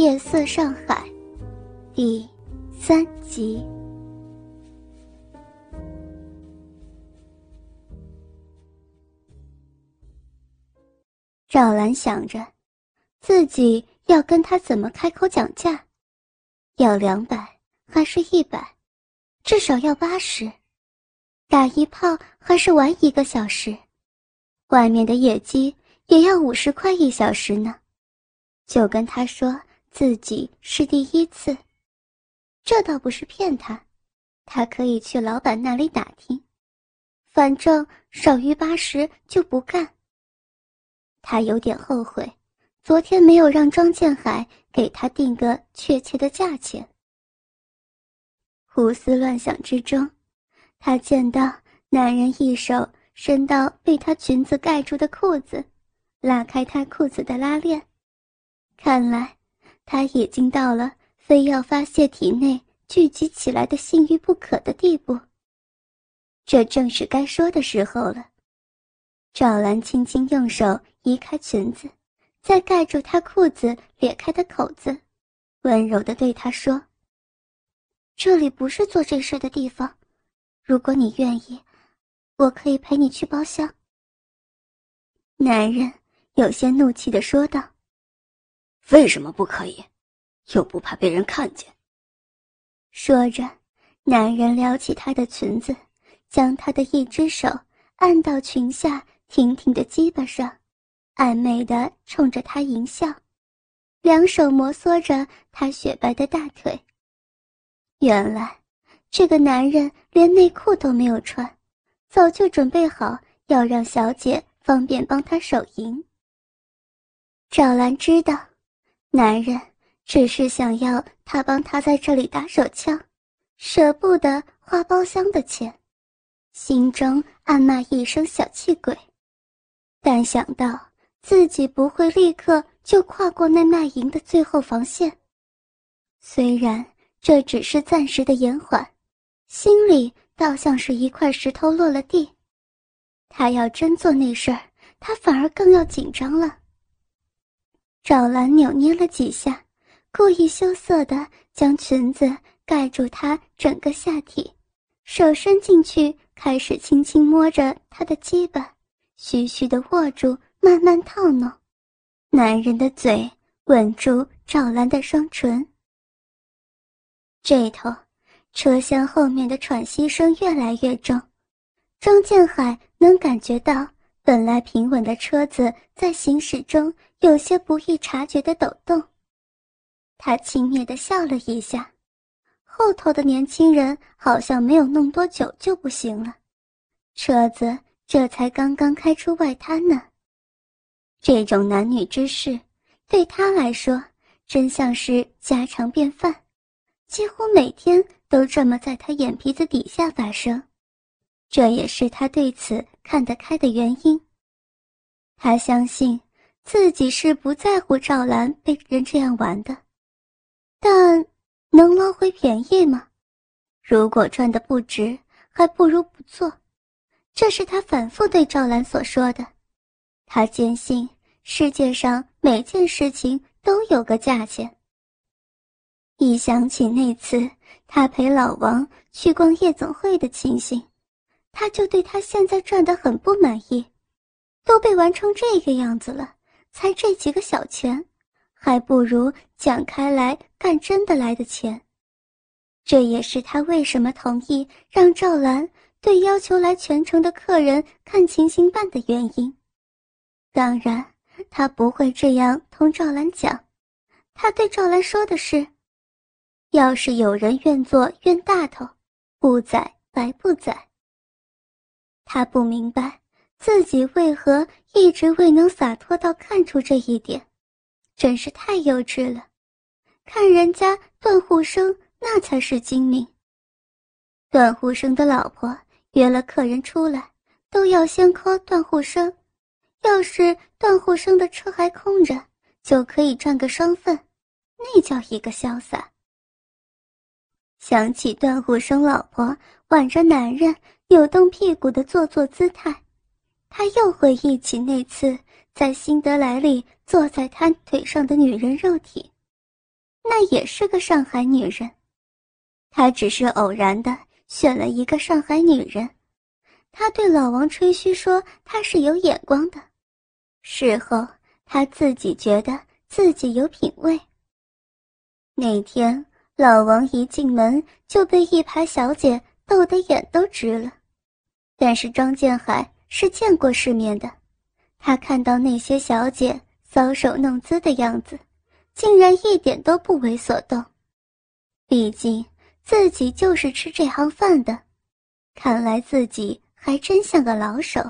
夜色上海》第三集。赵兰想着，自己要跟他怎么开口讲价？要两百还是一百？至少要八十。打一炮还是玩一个小时？外面的野鸡也要五十块一小时呢。就跟他说自己是第一次，这倒不是骗他，他可以去老板那里打听，反正少于八十就不干。他有点后悔，昨天没有让庄建海给他定个确切的价钱。胡思乱想之中，他见到男人一手伸到被他裙子盖住的裤子，拉开他裤子的拉链。看来，他已经到了非要发泄体内聚集起来的性欲不可的地步。这正是该说的时候了。赵兰轻轻用手移开裙子，再盖住他裤子裂开的口子，温柔地对他说：“这里不是做这事的地方，如果你愿意，我可以陪你去包厢。”男人有些怒气地说道。为什么不可以？又不怕被人看见。说着，男人撩起她的裙子，将她的一只手按到裙下挺挺的鸡巴上，暧昧的冲着她淫笑，两手摩挲着她雪白的大腿。原来，这个男人连内裤都没有穿，早就准备好要让小姐方便帮他手淫。赵兰知道。男人只是想要他帮他在这里打手枪，舍不得花包厢的钱，心中暗骂一声小气鬼。但想到自己不会立刻就跨过那卖淫的最后防线，虽然这只是暂时的延缓，心里倒像是一块石头落了地。他要真做那事儿，他反而更要紧张了。赵兰扭捏了几下，故意羞涩的将裙子盖住她整个下体，手伸进去，开始轻轻摸着她的鸡巴，徐徐的握住，慢慢套弄。男人的嘴吻住赵兰的双唇。这头，车厢后面的喘息声越来越重，庄建海能感觉到。本来平稳的车子在行驶中有些不易察觉的抖动，他轻蔑的笑了一下。后头的年轻人好像没有弄多久就不行了，车子这才刚刚开出外滩呢。这种男女之事，对他来说真像是家常便饭，几乎每天都这么在他眼皮子底下发生。这也是他对此看得开的原因。他相信自己是不在乎赵兰被人这样玩的，但能捞回便宜吗？如果赚的不值，还不如不做。这是他反复对赵兰所说的。他坚信世界上每件事情都有个价钱。一想起那次他陪老王去逛夜总会的情形。他就对他现在赚的很不满意，都被玩成这个样子了，才这几个小钱，还不如讲开来干真的来的钱。这也是他为什么同意让赵兰对要求来全城的客人看情形办的原因。当然，他不会这样同赵兰讲，他对赵兰说的是：要是有人愿做冤大头，不宰白不宰。他不明白自己为何一直未能洒脱到看出这一点，真是太幼稚了。看人家段护生那才是精明。段护生的老婆约了客人出来，都要先 call 段护生。要是段护生的车还空着，就可以赚个双份，那叫一个潇洒。想起段护生老婆挽着男人。扭动屁股的做作姿态，他又回忆起那次在辛德莱里坐在他腿上的女人肉体，那也是个上海女人。他只是偶然的选了一个上海女人。他对老王吹嘘说他是有眼光的，事后他自己觉得自己有品位。那天老王一进门就被一排小姐逗得眼都直了，但是张建海是见过世面的，他看到那些小姐搔首弄姿的样子，竟然一点都不为所动。毕竟自己就是吃这行饭的，看来自己。还真像个老手。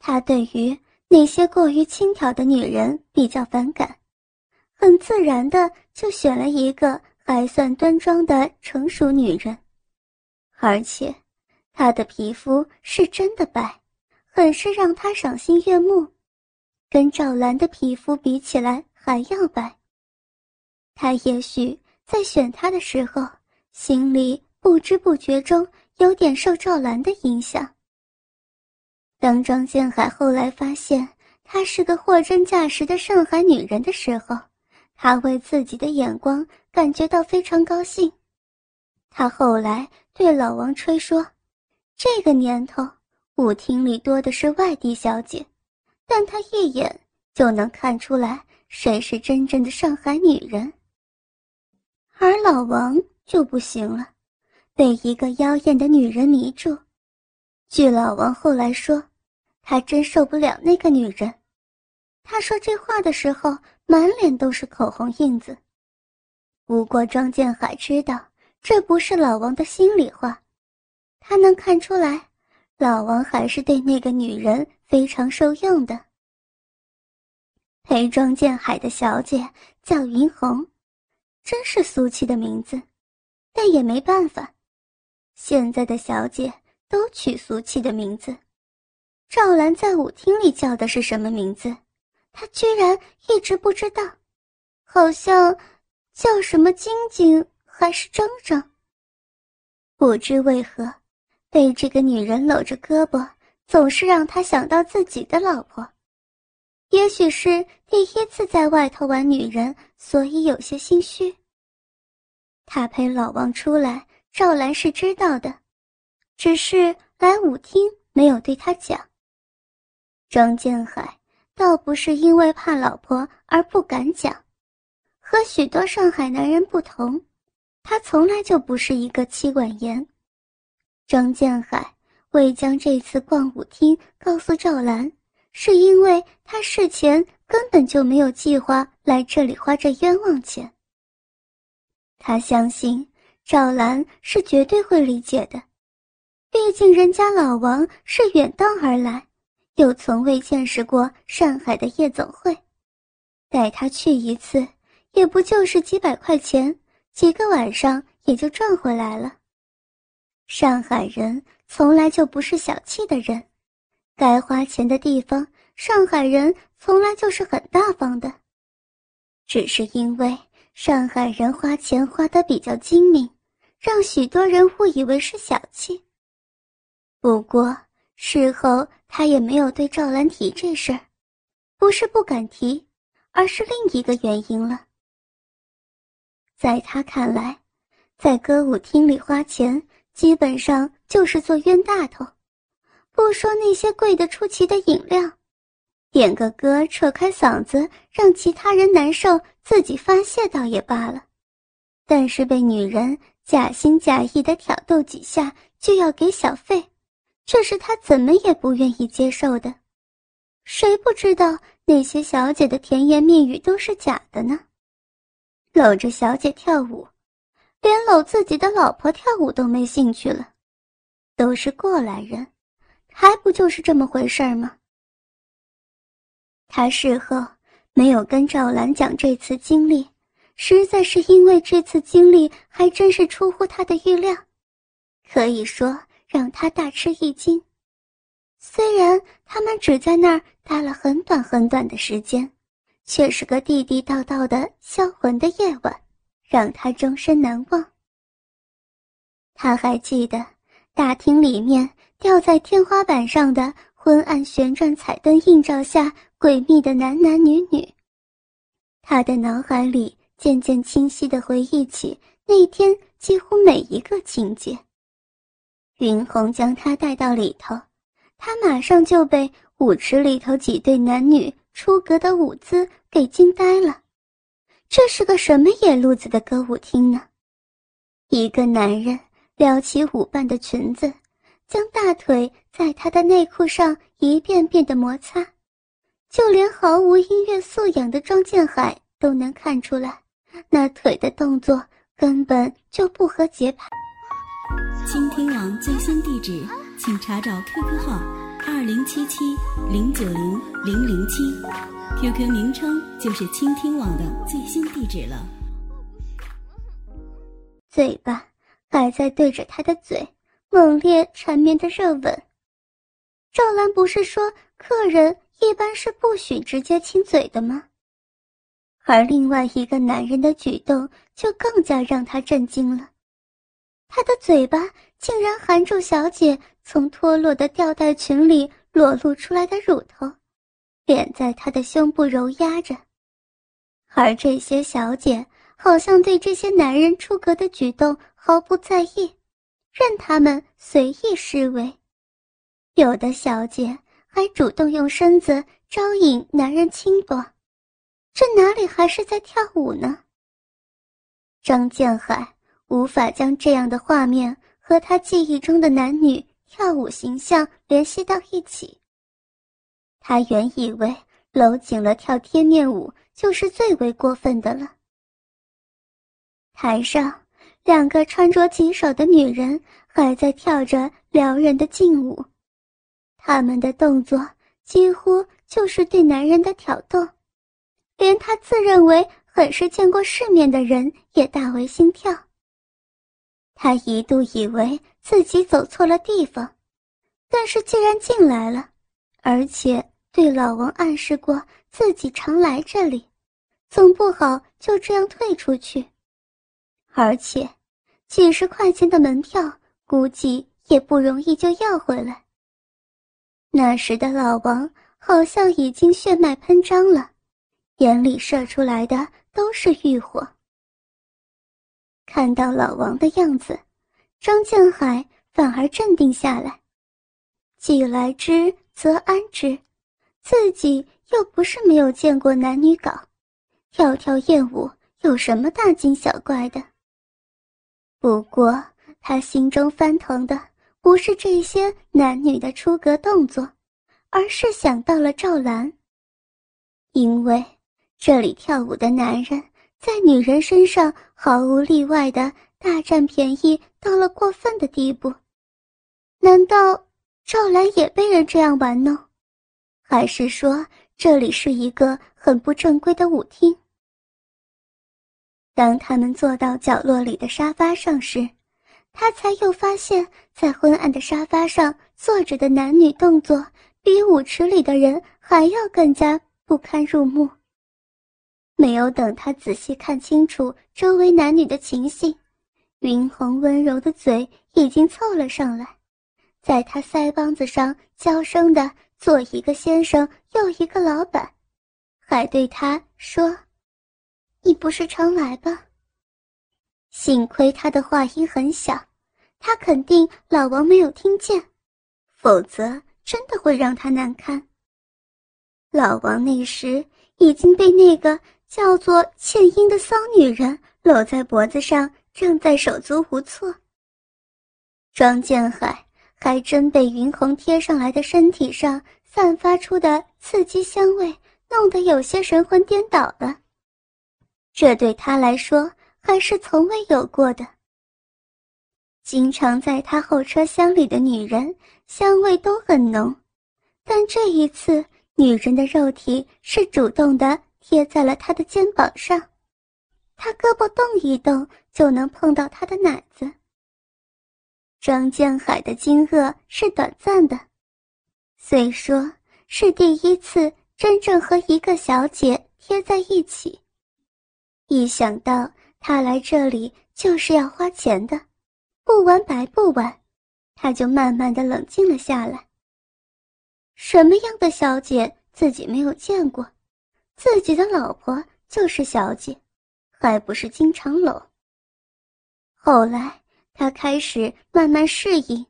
他对于那些过于轻佻的女人比较反感，很自然的就选了一个还算端庄的成熟女人，而且她的皮肤是真的白，很是让他赏心悦目，跟赵兰的皮肤比起来还要白。他也许在选她的时候，心里不知不觉中。有点受赵兰的影响。当张建海后来发现她是个货真价实的上海女人的时候，他为自己的眼光感觉到非常高兴。他后来对老王吹说：“这个年头，舞厅里多的是外地小姐，但他一眼就能看出来谁是真正的上海女人。”而老王就不行了。被一个妖艳的女人迷住，据老王后来说，他真受不了那个女人。他说这话的时候，满脸都是口红印子。不过庄建海知道这不是老王的心里话，他能看出来，老王还是对那个女人非常受用的。陪庄建海的小姐叫云红，真是俗气的名字，但也没办法。现在的小姐都取俗气的名字，赵兰在舞厅里叫的是什么名字？她居然一直不知道，好像叫什么晶晶还是张张。不知为何，被这个女人搂着胳膊，总是让他想到自己的老婆。也许是第一次在外头玩女人，所以有些心虚。他陪老王出来。赵兰是知道的，只是来舞厅没有对他讲。张建海倒不是因为怕老婆而不敢讲，和许多上海男人不同，他从来就不是一个妻管严。张建海未将这次逛舞厅告诉赵兰，是因为他事前根本就没有计划来这里花这冤枉钱。他相信。赵兰是绝对会理解的，毕竟人家老王是远道而来，又从未见识过上海的夜总会，带他去一次，也不就是几百块钱，几个晚上也就赚回来了。上海人从来就不是小气的人，该花钱的地方，上海人从来就是很大方的，只是因为。上海人花钱花得比较精明，让许多人误以为是小气。不过事后他也没有对赵兰提这事儿，不是不敢提，而是另一个原因了。在他看来，在歌舞厅里花钱基本上就是做冤大头，不说那些贵得出奇的饮料。点个歌，扯开嗓子，让其他人难受，自己发泄倒也罢了。但是被女人假心假意的挑逗几下就要给小费，这是他怎么也不愿意接受的。谁不知道那些小姐的甜言蜜语都是假的呢？搂着小姐跳舞，连搂自己的老婆跳舞都没兴趣了，都是过来人，还不就是这么回事吗？他事后没有跟赵兰讲这次经历，实在是因为这次经历还真是出乎他的预料，可以说让他大吃一惊。虽然他们只在那儿待了很短很短的时间，却是个地地道道的销魂的夜晚，让他终身难忘。他还记得大厅里面吊在天花板上的昏暗旋转彩灯映照下。诡秘的男男女女，他的脑海里渐渐清晰地回忆起那天几乎每一个情节。云红将他带到里头，他马上就被舞池里头几对男女出格的舞姿给惊呆了。这是个什么野路子的歌舞厅呢？一个男人撩起舞伴的裙子，将大腿在她的内裤上一遍遍的摩擦，就连毫无音乐素养的庄建海都能看出来，那腿的动作根本就不合节拍。倾听网最新地址，请查找 QQ 号二零七七零九零零零七，QQ 名称就是倾听网的最新地址了。嘴巴还在对着他的嘴猛烈缠绵的热吻。赵兰不是说客人一般是不许直接亲嘴的吗？而另外一个男人的举动就更加让他震惊了。他的嘴巴竟然含住小姐从脱落的吊带裙里裸露出来的乳头，脸在他的胸部揉压着，而这些小姐好像对这些男人出格的举动毫不在意，任他们随意施为。有的小姐还主动用身子招引男人轻夺，这哪里还是在跳舞呢？张建海。无法将这样的画面和他记忆中的男女跳舞形象联系到一起。他原以为搂紧了跳贴面舞就是最为过分的了。台上，两个穿着极少的女人还在跳着撩人的劲舞，他们的动作几乎就是对男人的挑逗，连他自认为很是见过世面的人也大为心跳。他一度以为自己走错了地方，但是既然进来了，而且对老王暗示过自己常来这里，总不好就这样退出去。而且，几十块钱的门票估计也不容易就要回来。那时的老王好像已经血脉喷张了，眼里射出来的都是欲火。看到老王的样子，张建海反而镇定下来。既来之则安之，自己又不是没有见过男女搞，跳跳艳舞有什么大惊小怪的？不过他心中翻腾的不是这些男女的出格动作，而是想到了赵兰。因为这里跳舞的男人。在女人身上毫无例外的大占便宜到了过分的地步，难道赵兰也被人这样玩弄？还是说这里是一个很不正规的舞厅？当他们坐到角落里的沙发上时，他才又发现，在昏暗的沙发上坐着的男女动作，比舞池里的人还要更加不堪入目。没有等他仔细看清楚周围男女的情形，云红温柔的嘴已经凑了上来，在他腮帮子上娇声的做一个先生又一个老板，还对他说：“你不是常来吧？”幸亏他的话音很小，他肯定老王没有听见，否则真的会让他难堪。老王那时已经被那个。叫做倩英的骚女人搂在脖子上，正在手足无措。庄建海还真被云红贴上来的身体上散发出的刺激香味弄得有些神魂颠倒了。这对他来说还是从未有过的。经常在他后车厢里的女人香味都很浓，但这一次女人的肉体是主动的。贴在了他的肩膀上，他胳膊动一动就能碰到他的奶子。张建海的惊愕是短暂的，虽说是第一次真正和一个小姐贴在一起，一想到他来这里就是要花钱的，不玩白不玩，他就慢慢的冷静了下来。什么样的小姐自己没有见过？自己的老婆就是小姐，还不是经常搂。后来，他开始慢慢适应，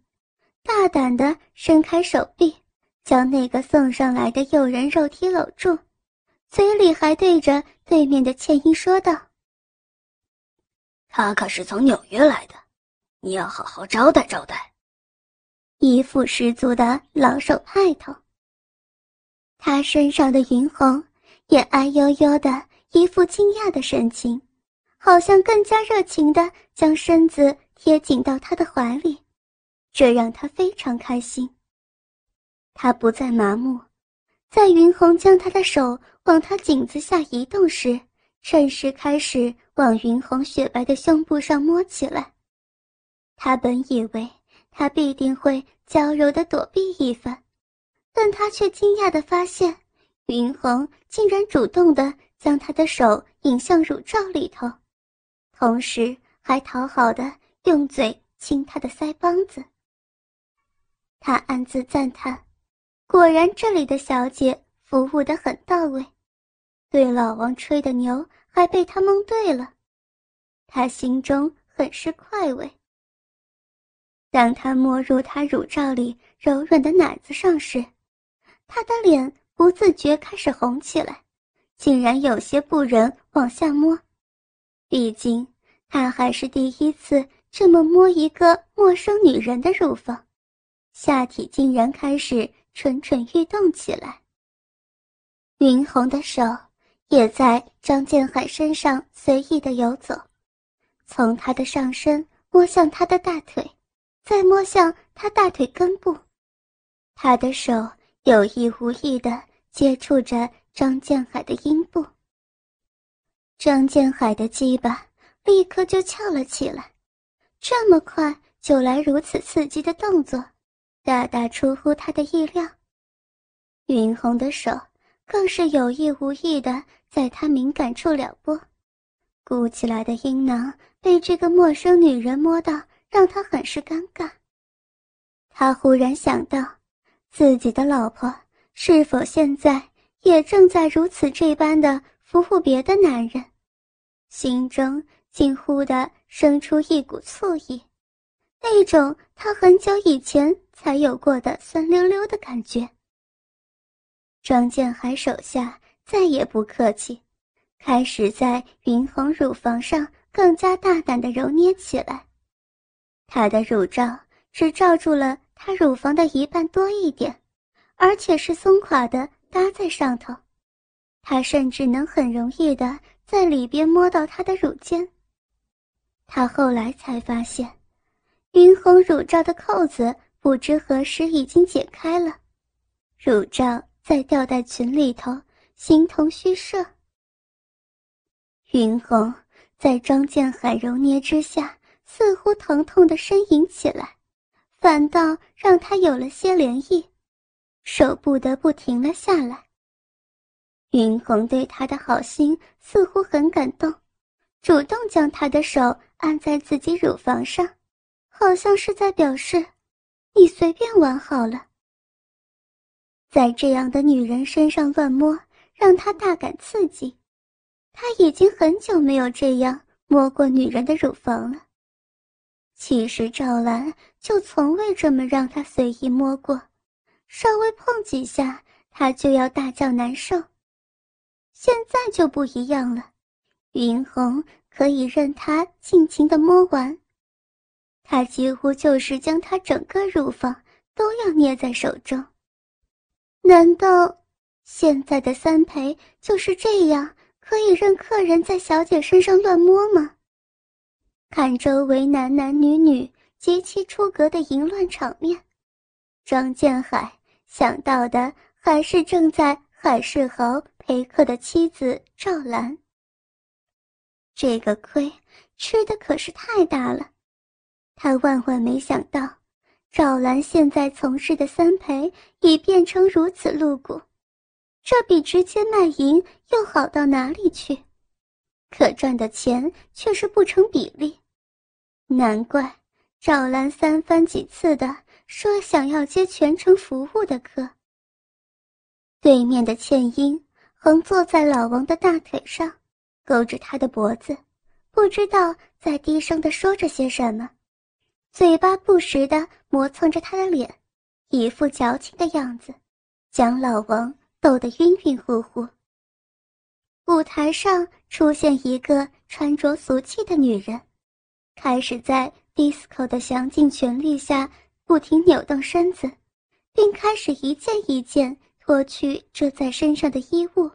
大胆地伸开手臂，将那个送上来的诱人肉体搂住，嘴里还对着对面的倩音说道：“他可是从纽约来的，你要好好招待招待。”一副十足的老手派头。他身上的云红也哎呦呦的一副惊讶的神情。好像更加热情地将身子贴紧到他的怀里，这让他非常开心。他不再麻木，在云红将他的手往他颈子下移动时，趁势开始往云红雪白的胸部上摸起来。他本以为他必定会娇柔的躲避一番，但他却惊讶的发现，云红竟然主动的将他的手引向乳罩里头。同时还讨好的用嘴亲他的腮帮子。他暗自赞叹，果然这里的小姐服务的很到位，对老王吹的牛还被他蒙对了，他心中很是快慰。当他摸入他乳罩里柔软的奶子上时，他的脸不自觉开始红起来，竟然有些不忍往下摸，毕竟。他还是第一次这么摸一个陌生女人的乳房，下体竟然开始蠢蠢欲动起来。云红的手也在张建海身上随意的游走，从他的上身摸向他的大腿，再摸向他大腿根部，他的手有意无意的接触着张建海的阴部。张建海的鸡巴。立刻就翘了起来，这么快就来如此刺激的动作，大大出乎他的意料。云红的手更是有意无意的在他敏感处撩拨，鼓起来的阴囊被这个陌生女人摸到，让他很是尴尬。他忽然想到，自己的老婆是否现在也正在如此这般的服务别的男人，心中。惊呼的生出一股醋意，那种他很久以前才有过的酸溜溜的感觉。张建海手下再也不客气，开始在云红乳房上更加大胆的揉捏起来。他的乳罩只罩住了他乳房的一半多一点，而且是松垮的搭在上头，他甚至能很容易的在里边摸到他的乳尖。他后来才发现，云红乳罩的扣子不知何时已经解开了，乳罩在吊带裙里头形同虚设。云红在张建海揉捏之下，似乎疼痛的呻吟起来，反倒让他有了些涟漪，手不得不停了下来。云红对他的好心似乎很感动，主动将他的手。按在自己乳房上，好像是在表示：“你随便玩好了。”在这样的女人身上乱摸，让他大感刺激。他已经很久没有这样摸过女人的乳房了。其实赵兰就从未这么让他随意摸过，稍微碰几下，他就要大叫难受。现在就不一样了，云红。可以任他尽情的摸完，他几乎就是将他整个乳房都要捏在手中。难道现在的三陪就是这样可以任客人在小姐身上乱摸吗？看周围男男女女极其出格的淫乱场面，张建海想到的还是正在海世豪陪客的妻子赵兰。这个亏吃的可是太大了，他万万没想到，赵兰现在从事的三陪已变成如此露骨，这比直接卖淫又好到哪里去？可赚的钱却是不成比例，难怪赵兰三番几次的说想要接全程服务的客。对面的倩英横坐在老王的大腿上。勾着他的脖子，不知道在低声的说着些什么，嘴巴不时的磨蹭着他的脸，一副矫情的样子，将老王逗得晕晕乎乎。舞台上出现一个穿着俗气的女人，开始在 disco 的详尽旋律下不停扭动身子，并开始一件一件脱去遮在身上的衣物。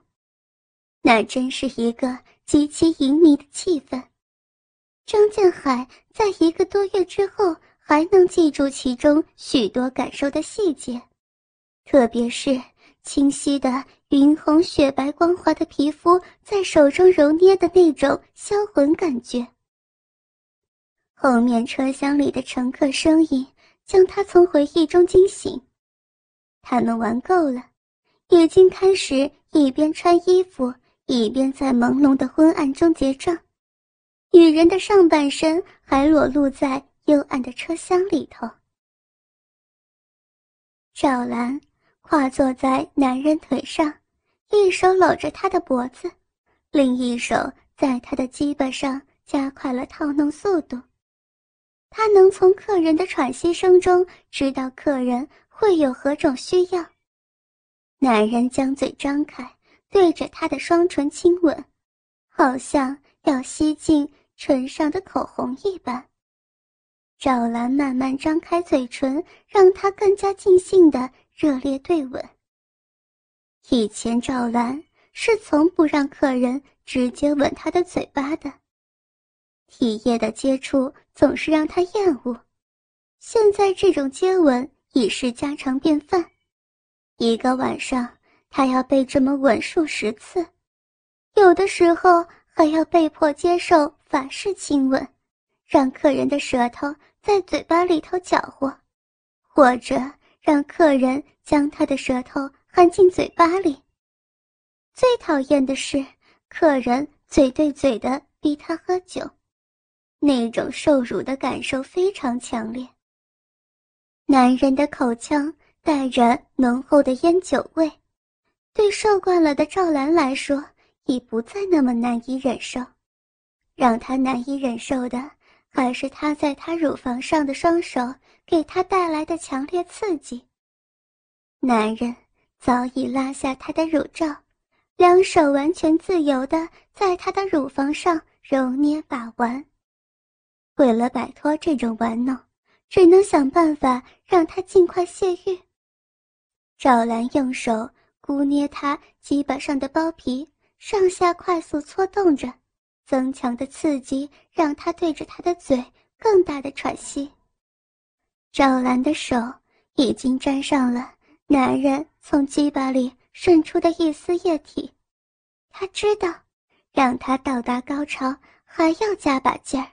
那真是一个极其淫靡的气氛。张建海在一个多月之后还能记住其中许多感受的细节，特别是清晰的云红雪白光滑的皮肤在手中揉捏的那种销魂感觉。后面车厢里的乘客声音将他从回忆中惊醒，他们玩够了，已经开始一边穿衣服。一边在朦胧的昏暗中结账，女人的上半身还裸露在幽暗的车厢里头。赵兰跨坐在男人腿上，一手搂着他的脖子，另一手在他的鸡巴上加快了套弄速度。他能从客人的喘息声中知道客人会有何种需要。男人将嘴张开。对着她的双唇亲吻，好像要吸进唇上的口红一般。赵兰慢慢张开嘴唇，让他更加尽兴的热烈对吻。以前赵兰是从不让客人直接吻她的嘴巴的，体液的接触总是让她厌恶。现在这种接吻已是家常便饭，一个晚上。他要被这么吻数十次，有的时候还要被迫接受法式亲吻，让客人的舌头在嘴巴里头搅和，或者让客人将他的舌头含进嘴巴里。最讨厌的是客人嘴对嘴的逼他喝酒，那种受辱的感受非常强烈。男人的口腔带着浓厚的烟酒味。对受惯了的赵兰来说，已不再那么难以忍受。让她难以忍受的，还是他在她乳房上的双手给她带来的强烈刺激。男人早已拉下她的乳罩，两手完全自由的在她的乳房上揉捏把玩。为了摆脱这种玩弄，只能想办法让她尽快泄欲。赵兰用手。姑捏他鸡巴上的包皮，上下快速搓动着，增强的刺激让他对着他的嘴更大的喘息。赵兰的手已经沾上了男人从鸡巴里渗出的一丝液体，他知道，让他到达高潮还要加把劲儿。